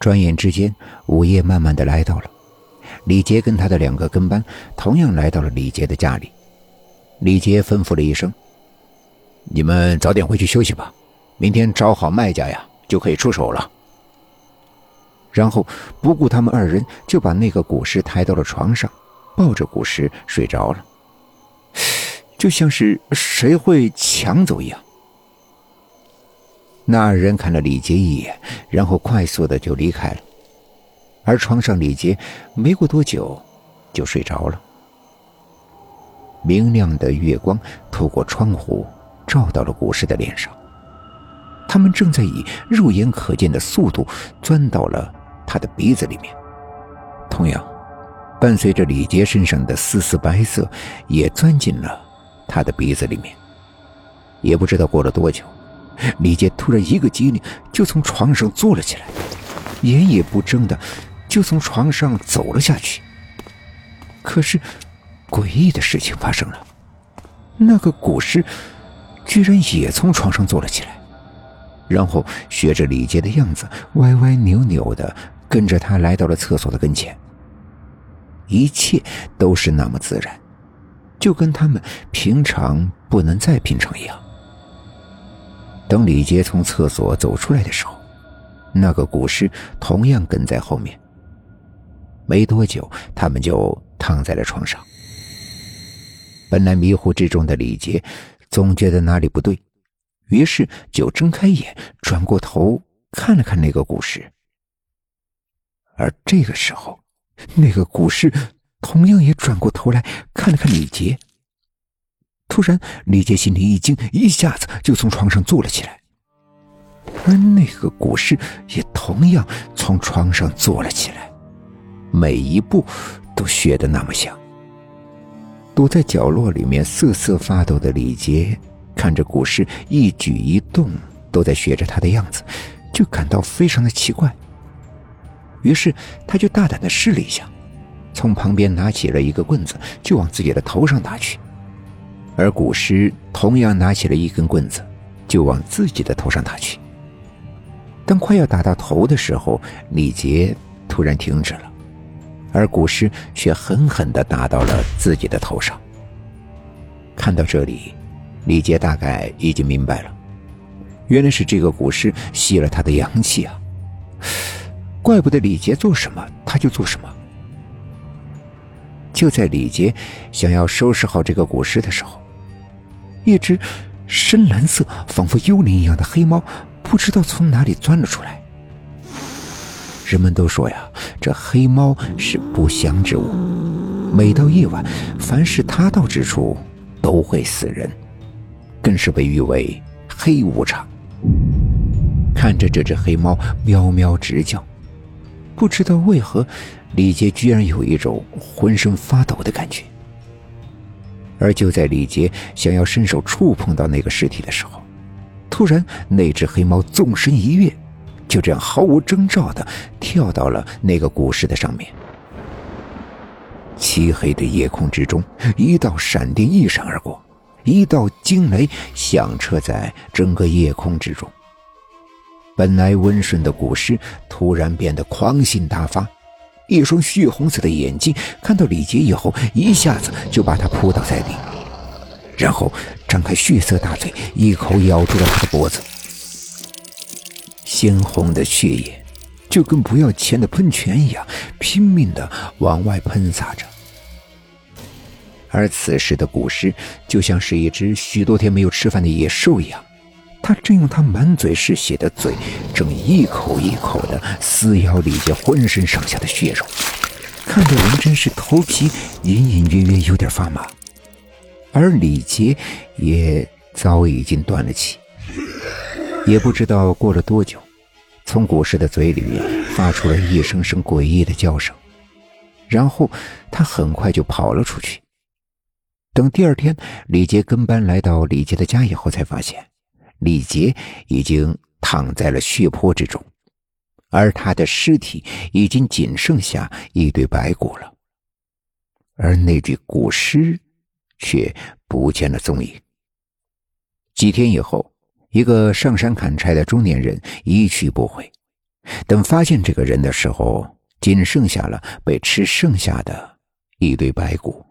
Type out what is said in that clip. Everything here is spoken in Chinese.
转眼之间，午夜慢慢的来到了。李杰跟他的两个跟班同样来到了李杰的家里。李杰吩咐了一声：“你们早点回去休息吧，明天找好卖家呀，就可以出手了。”然后不顾他们二人，就把那个古尸抬到了床上，抱着古尸睡着了，就像是谁会抢走一样。那二人看了李杰一眼，然后快速的就离开了。而床上李杰没过多久就睡着了。明亮的月光透过窗户照到了古氏的脸上，他们正在以肉眼可见的速度钻到了他的鼻子里面。同样，伴随着李杰身上的丝丝白色也钻进了他的鼻子里面。也不知道过了多久。李杰突然一个机灵，就从床上坐了起来，眼也不睁的就从床上走了下去。可是，诡异的事情发生了，那个古尸居然也从床上坐了起来，然后学着李杰的样子，歪歪扭扭的跟着他来到了厕所的跟前。一切都是那么自然，就跟他们平常不能再平常一样。等李杰从厕所走出来的时候，那个古尸同样跟在后面。没多久，他们就躺在了床上。本来迷糊之中的李杰，总觉得哪里不对，于是就睁开眼，转过头看了看那个古尸。而这个时候，那个古尸同样也转过头来看了看李杰。突然，李杰心里一惊，一下子就从床上坐了起来，而那个古尸也同样从床上坐了起来，每一步都学得那么像。躲在角落里面瑟瑟发抖的李杰，看着古尸一举一动都在学着他的样子，就感到非常的奇怪。于是，他就大胆的试了一下，从旁边拿起了一个棍子，就往自己的头上打去。而古尸同样拿起了一根棍子，就往自己的头上打去。当快要打到头的时候，李杰突然停止了，而古尸却狠狠的打到了自己的头上。看到这里，李杰大概已经明白了，原来是这个古尸吸了他的阳气啊！怪不得李杰做什么他就做什么。就在李杰想要收拾好这个古尸的时候，一只深蓝色、仿佛幽灵一样的黑猫，不知道从哪里钻了出来。人们都说呀，这黑猫是不祥之物，每到夜晚，凡是它到之处都会死人，更是被誉为黑无常。看着这只黑猫喵喵直叫，不知道为何，李杰居然有一种浑身发抖的感觉。而就在李杰想要伸手触碰到那个尸体的时候，突然那只黑猫纵身一跃，就这样毫无征兆的跳到了那个古尸的上面。漆黑的夜空之中，一道闪电一闪而过，一道惊雷响彻在整个夜空之中。本来温顺的古尸突然变得狂性大发。一双血红色的眼睛看到李杰以后，一下子就把他扑倒在地，然后张开血色大嘴，一口咬住了他的脖子。鲜红的血液就跟不要钱的喷泉一样，拼命的往外喷洒着。而此时的古尸就像是一只许多天没有吃饭的野兽一样。他正用他满嘴是血的嘴，正一口一口的撕咬李杰浑身上下的血肉，看得人真是头皮隐隐约约有点发麻。而李杰也早已经断了气，也不知道过了多久，从古尸的嘴里发出了一声声诡异的叫声，然后他很快就跑了出去。等第二天，李杰跟班来到李杰的家以后，才发现。李杰已经躺在了血泊之中，而他的尸体已经仅剩下一堆白骨了，而那具古尸却不见了踪影。几天以后，一个上山砍柴的中年人一去不回，等发现这个人的时候，仅剩下了被吃剩下的一堆白骨。